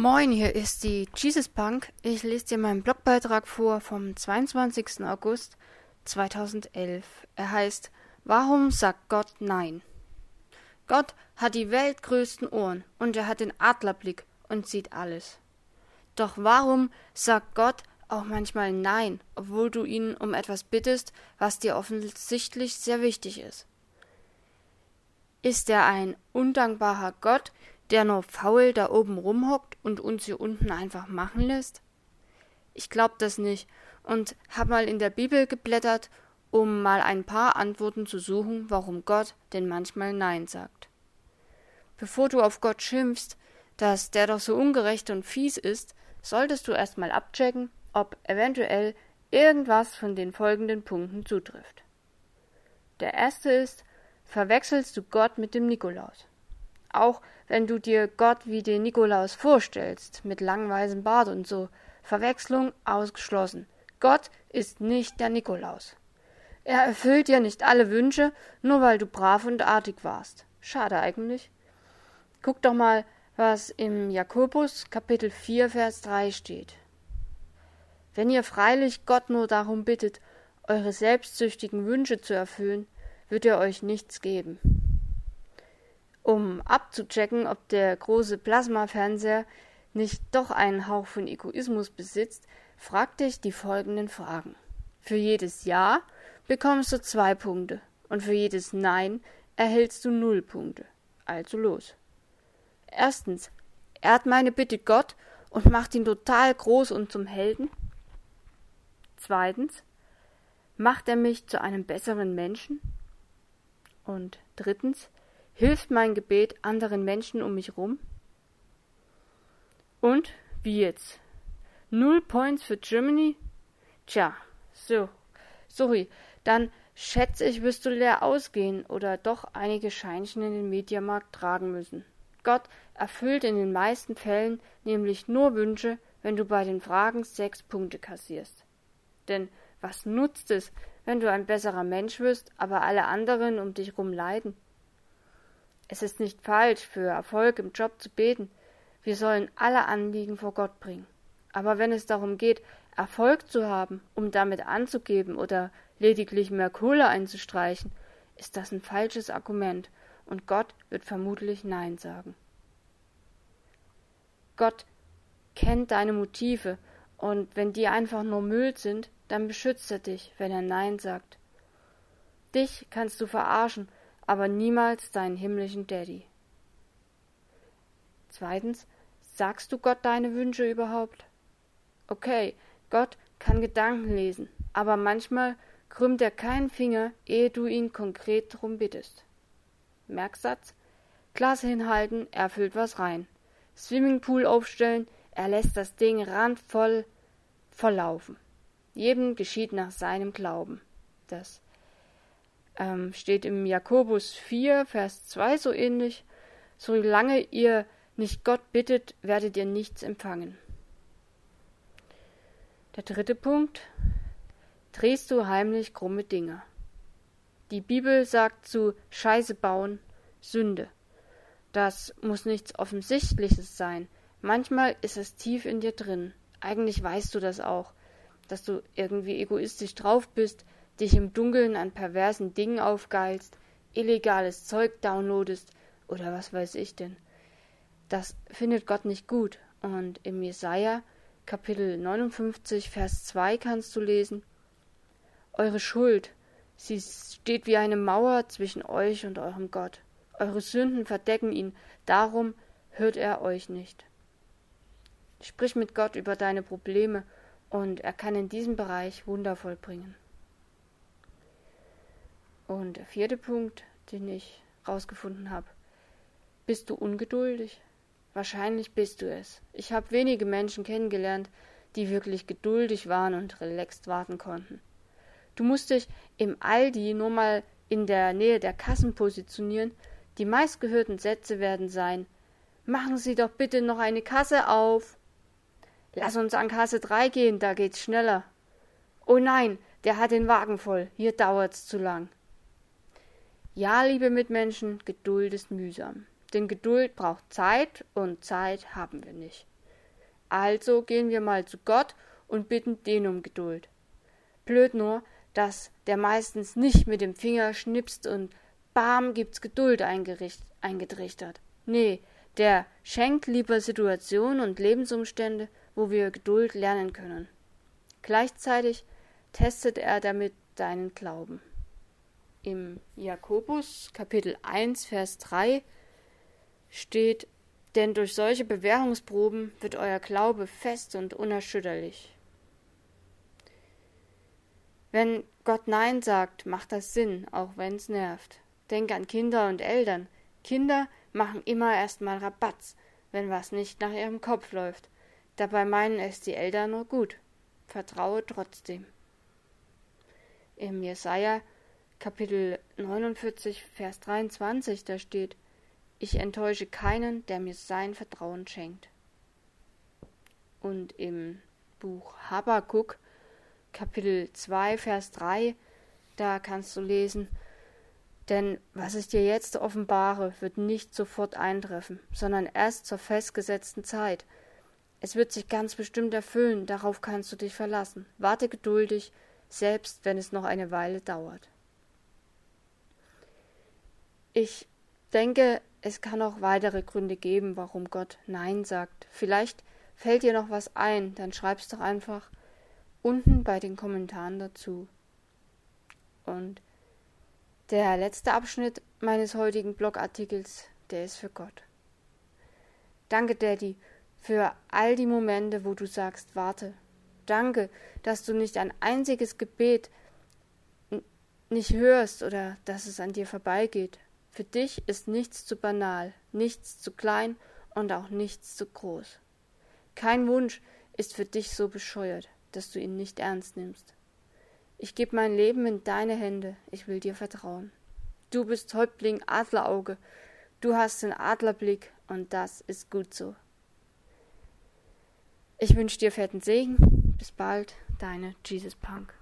Moin, hier ist die Jesus Punk. Ich lese dir meinen Blogbeitrag vor vom 22. August 2011. Er heißt Warum sagt Gott Nein? Gott hat die weltgrößten Ohren und er hat den Adlerblick und sieht alles. Doch warum sagt Gott auch manchmal Nein, obwohl du ihn um etwas bittest, was dir offensichtlich sehr wichtig ist? Ist er ein undankbarer Gott, der nur faul da oben rumhockt und uns hier unten einfach machen lässt? Ich glaub das nicht und hab mal in der Bibel geblättert, um mal ein paar Antworten zu suchen, warum Gott denn manchmal Nein sagt. Bevor du auf Gott schimpfst, dass der doch so ungerecht und fies ist, solltest du erstmal abchecken, ob eventuell irgendwas von den folgenden Punkten zutrifft. Der erste ist, verwechselst du Gott mit dem Nikolaus. Auch wenn du dir Gott wie den Nikolaus vorstellst, mit langem Bart und so. Verwechslung ausgeschlossen. Gott ist nicht der Nikolaus. Er erfüllt dir nicht alle Wünsche, nur weil du brav und artig warst. Schade eigentlich. Guck doch mal, was im Jakobus Kapitel 4 Vers 3 steht. Wenn ihr freilich Gott nur darum bittet, eure selbstsüchtigen Wünsche zu erfüllen, wird er euch nichts geben. Um abzuchecken, ob der große Plasmafernseher nicht doch einen Hauch von Egoismus besitzt, frag dich die folgenden Fragen. Für jedes Ja bekommst du zwei Punkte und für jedes Nein erhältst du null Punkte. Also los. Erstens, ehrt meine Bitte Gott und macht ihn total groß und zum Helden. Zweitens, macht er mich zu einem besseren Menschen. Und drittens, Hilft mein Gebet anderen Menschen um mich rum? Und wie jetzt? Null Points für Germany? Tja, so. Sorry, dann schätze ich, wirst du leer ausgehen oder doch einige Scheinchen in den Mediamarkt tragen müssen. Gott erfüllt in den meisten Fällen nämlich nur Wünsche, wenn du bei den Fragen sechs Punkte kassierst. Denn was nutzt es, wenn du ein besserer Mensch wirst, aber alle anderen um dich rum leiden? Es ist nicht falsch, für Erfolg im Job zu beten. Wir sollen alle Anliegen vor Gott bringen. Aber wenn es darum geht, Erfolg zu haben, um damit anzugeben oder lediglich mehr Kohle einzustreichen, ist das ein falsches Argument, und Gott wird vermutlich Nein sagen. Gott kennt deine Motive, und wenn die einfach nur Müll sind, dann beschützt er dich, wenn er Nein sagt. Dich kannst du verarschen, aber niemals deinen himmlischen Daddy. Zweitens, sagst du Gott deine Wünsche überhaupt? Okay, Gott kann Gedanken lesen, aber manchmal krümmt er keinen Finger, ehe du ihn konkret darum bittest. Merksatz: Glas hinhalten, er füllt was rein. Swimmingpool aufstellen, er lässt das Ding randvoll volllaufen. Jedem geschieht nach seinem Glauben. Das ähm, steht im Jakobus 4, Vers 2 so ähnlich, solange ihr nicht Gott bittet, werdet ihr nichts empfangen. Der dritte Punkt, drehst du heimlich krumme Dinge. Die Bibel sagt zu Scheiße bauen Sünde. Das muss nichts Offensichtliches sein. Manchmal ist es tief in dir drin. Eigentlich weißt du das auch, dass du irgendwie egoistisch drauf bist, dich im Dunkeln an perversen Dingen aufgeilst, illegales Zeug downloadest oder was weiß ich denn. Das findet Gott nicht gut. Und im Jesaja Kapitel 59 Vers 2 kannst du lesen: Eure Schuld, sie steht wie eine Mauer zwischen euch und eurem Gott. Eure Sünden verdecken ihn, darum hört er euch nicht. Sprich mit Gott über deine Probleme und er kann in diesem Bereich Wunder vollbringen. Und der vierte Punkt, den ich rausgefunden habe. Bist du ungeduldig? Wahrscheinlich bist du es. Ich habe wenige Menschen kennengelernt, die wirklich geduldig waren und relaxed warten konnten. Du musst dich im Aldi nur mal in der Nähe der Kassen positionieren. Die meistgehörten Sätze werden sein: Machen Sie doch bitte noch eine Kasse auf. Lass uns an Kasse 3 gehen, da geht's schneller. Oh nein, der hat den Wagen voll, hier dauert's zu lang. Ja, liebe Mitmenschen, Geduld ist mühsam. Denn Geduld braucht Zeit und Zeit haben wir nicht. Also gehen wir mal zu Gott und bitten den um Geduld. Blöd nur, dass der meistens nicht mit dem Finger schnipst und bam gibt's Geduld eingetrichtert. Nee, der schenkt lieber Situationen und Lebensumstände, wo wir Geduld lernen können. Gleichzeitig testet er damit deinen Glauben. Im Jakobus Kapitel 1 Vers 3 steht denn durch solche Bewährungsproben wird euer Glaube fest und unerschütterlich. Wenn Gott Nein sagt, macht das Sinn, auch wenn's nervt. Denk an Kinder und Eltern. Kinder machen immer erstmal Rabatz, wenn was nicht nach ihrem Kopf läuft. Dabei meinen es die Eltern nur gut. Vertraue trotzdem. Im Jesaja Kapitel 49, Vers 23, da steht, ich enttäusche keinen, der mir sein Vertrauen schenkt. Und im Buch Habakuk, Kapitel 2, Vers 3, da kannst du lesen, denn was ich dir jetzt offenbare, wird nicht sofort eintreffen, sondern erst zur festgesetzten Zeit. Es wird sich ganz bestimmt erfüllen, darauf kannst du dich verlassen. Warte geduldig, selbst wenn es noch eine Weile dauert. Ich denke, es kann auch weitere Gründe geben, warum Gott Nein sagt. Vielleicht fällt dir noch was ein, dann schreib's doch einfach unten bei den Kommentaren dazu. Und der letzte Abschnitt meines heutigen Blogartikels, der ist für Gott. Danke, Daddy, für all die Momente, wo du sagst, warte. Danke, dass du nicht ein einziges Gebet nicht hörst oder dass es an dir vorbeigeht. Für dich ist nichts zu banal, nichts zu klein und auch nichts zu groß. Kein Wunsch ist für dich so bescheuert, dass du ihn nicht ernst nimmst. Ich gebe mein Leben in deine Hände, ich will dir vertrauen. Du bist Häuptling Adlerauge, du hast den Adlerblick und das ist gut so. Ich wünsche dir fetten Segen. Bis bald, deine Jesus Punk.